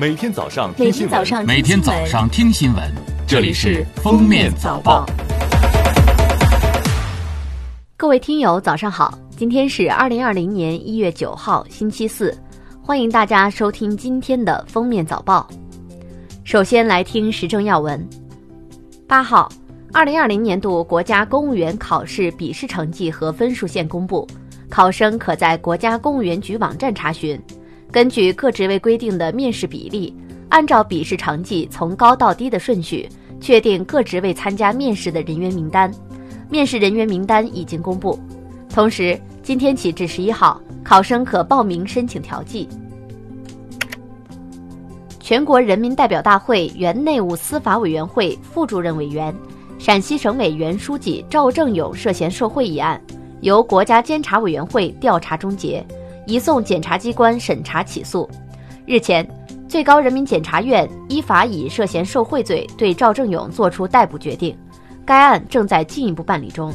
每天早上听新闻，天早上每天早上听新闻，这里是《封面早报》。各位听友，早上好！今天是二零二零年一月九号，星期四，欢迎大家收听今天的《封面早报》。首先来听时政要闻。八号，二零二零年度国家公务员考试笔试成绩和分数线公布，考生可在国家公务员局网站查询。根据各职位规定的面试比例，按照笔试成绩从高到低的顺序，确定各职位参加面试的人员名单。面试人员名单已经公布，同时今天起至十一号，考生可报名申请调剂。全国人民代表大会原内务司法委员会副主任委员、陕西省委原书记赵正永涉嫌受贿一案，由国家监察委员会调查终结，移送检察机关审查起诉。日前，最高人民检察院依法以涉嫌受贿罪对赵正永作出逮捕决定。该案正在进一步办理中。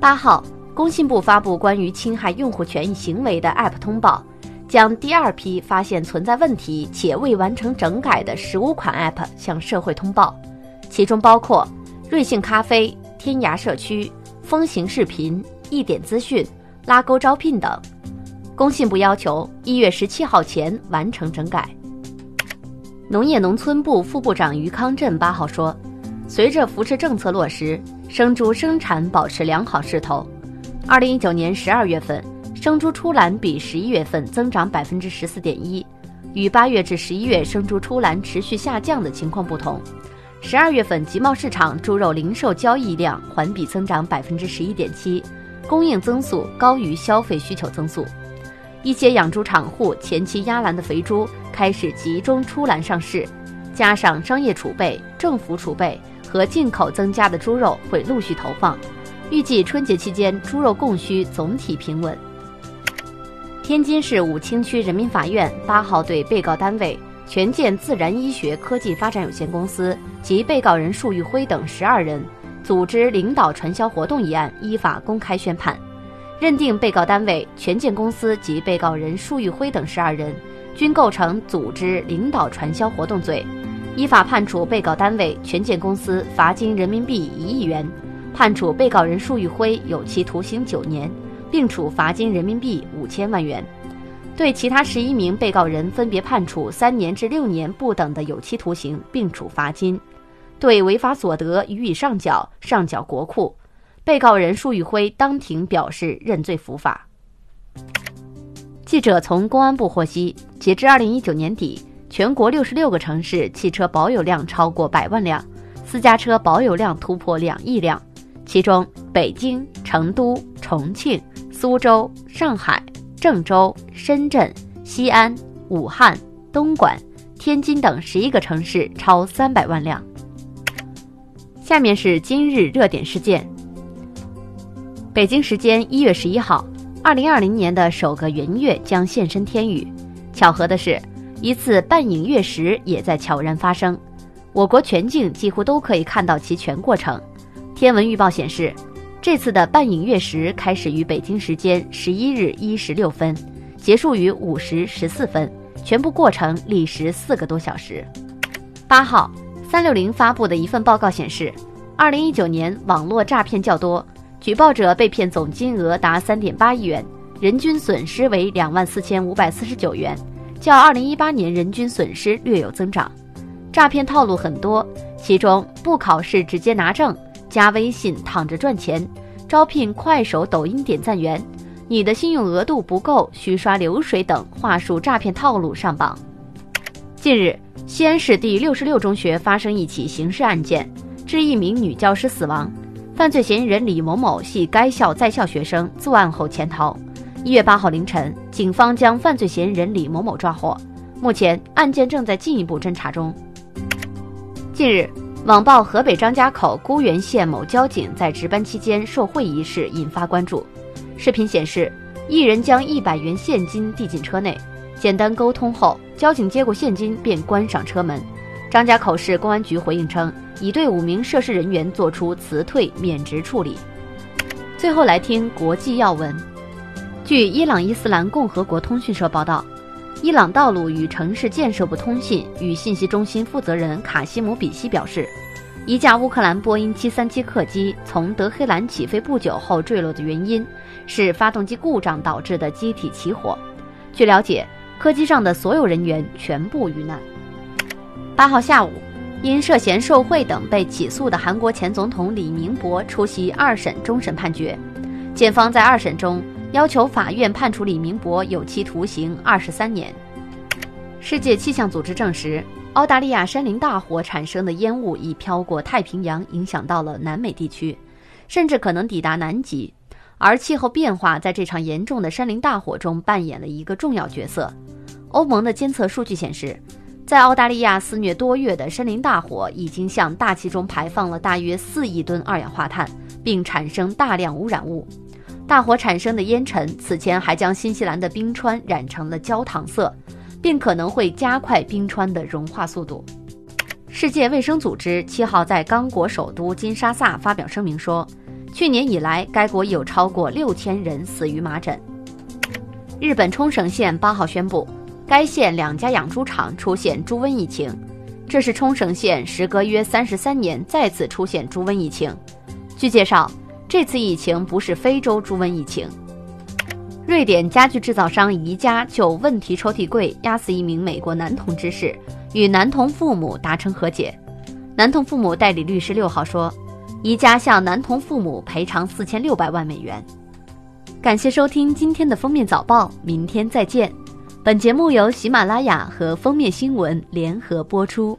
八号，工信部发布关于侵害用户权益行为的 App 通报，将第二批发现存在问题且未完成整改的十五款 App 向社会通报，其中包括瑞幸咖啡、天涯社区、风行视频、一点资讯、拉钩招聘等。工信部要求一月十七号前完成整改。农业农村部副部长于康震八号说。随着扶持政策落实，生猪生产保持良好势头。二零一九年十二月份，生猪出栏比十一月份增长百分之十四点一，与八月至十一月生猪出栏持续下降的情况不同。十二月份集贸市场猪肉零售交易量环比增长百分之十一点七，供应增速高于消费需求增速。一些养猪场户前期压栏的肥猪开始集中出栏上市，加上商业储备、政府储备。和进口增加的猪肉会陆续投放，预计春节期间猪肉供需总体平稳。天津市武清区人民法院八号对被告单位权健自然医学科技发展有限公司及被告人束玉辉等十二人组织领导传销活动一案依法公开宣判，认定被告单位权健公司及被告人束玉辉等十二人均构成组织领导传销活动罪。依法判处被告单位权健公司罚金人民币一亿元，判处被告人束玉辉有期徒刑九年，并处罚金人民币五千万元。对其他十一名被告人分别判处三年至六年不等的有期徒刑，并处罚金。对违法所得予以上缴，上缴国库。被告人束玉辉当庭表示认罪伏法。记者从公安部获悉，截至二零一九年底。全国六十六个城市汽车保有量超过百万辆，私家车保有量突破两亿辆，其中北京、成都、重庆、苏州、上海、郑州、深圳、西安、武汉、东莞、天津等十一个城市超三百万辆。下面是今日热点事件。北京时间一月十一号，二零二零年的首个圆月将现身天宇，巧合的是。一次半影月食也在悄然发生，我国全境几乎都可以看到其全过程。天文预报显示，这次的半影月食开始于北京时间十一日一时六分，结束于五时十四分，全部过程历时四个多小时。八号，三六零发布的一份报告显示，二零一九年网络诈骗较多，举报者被骗总金额达三点八亿元，人均损失为两万四千五百四十九元。较二零一八年人均损失略有增长，诈骗套路很多，其中不考试直接拿证、加微信躺着赚钱、招聘快手、抖音点赞员、你的信用额度不够需刷流水等话术诈骗套路上榜。近日，西安市第六十六中学发生一起刑事案件，致一名女教师死亡，犯罪嫌疑人李某某系该校在校学生，作案后潜逃。一月八号凌晨，警方将犯罪嫌疑人李某某抓获。目前案件正在进一步侦查中。近日，网曝河北张家口沽源县某交警在值班期间受贿一事引发关注。视频显示，一人将一百元现金递进车内，简单沟通后，交警接过现金便关上车门。张家口市公安局回应称，已对五名涉事人员作出辞退免职处理。最后来听国际要闻。据伊朗伊斯兰共和国通讯社报道，伊朗道路与城市建设部通信与信息中心负责人卡西姆比西表示，一架乌克兰波音737客机从德黑兰起飞不久后坠落的原因是发动机故障导致的机体起火。据了解，客机上的所有人员全部遇难。八号下午，因涉嫌受贿等被起诉的韩国前总统李明博出席二审终审判决，检方在二审中。要求法院判处李明博有期徒刑二十三年。世界气象组织证实，澳大利亚山林大火产生的烟雾已飘过太平洋，影响到了南美地区，甚至可能抵达南极。而气候变化在这场严重的山林大火中扮演了一个重要角色。欧盟的监测数据显示，在澳大利亚肆虐多月的森林大火已经向大气中排放了大约四亿吨二氧化碳，并产生大量污染物。大火产生的烟尘此前还将新西兰的冰川染成了焦糖色，并可能会加快冰川的融化速度。世界卫生组织七号在刚果首都金沙萨发表声明说，去年以来该国有超过六千人死于麻疹。日本冲绳县八号宣布，该县两家养猪场出现猪瘟疫情，这是冲绳县时隔约三十三年再次出现猪瘟疫情。据介绍。这次疫情不是非洲猪瘟疫情。瑞典家具制造商宜家就问题抽屉柜压死一名美国男童之事，与男童父母达成和解。男童父母代理律师六号说，宜家向男童父母赔偿四千六百万美元。感谢收听今天的封面早报，明天再见。本节目由喜马拉雅和封面新闻联合播出。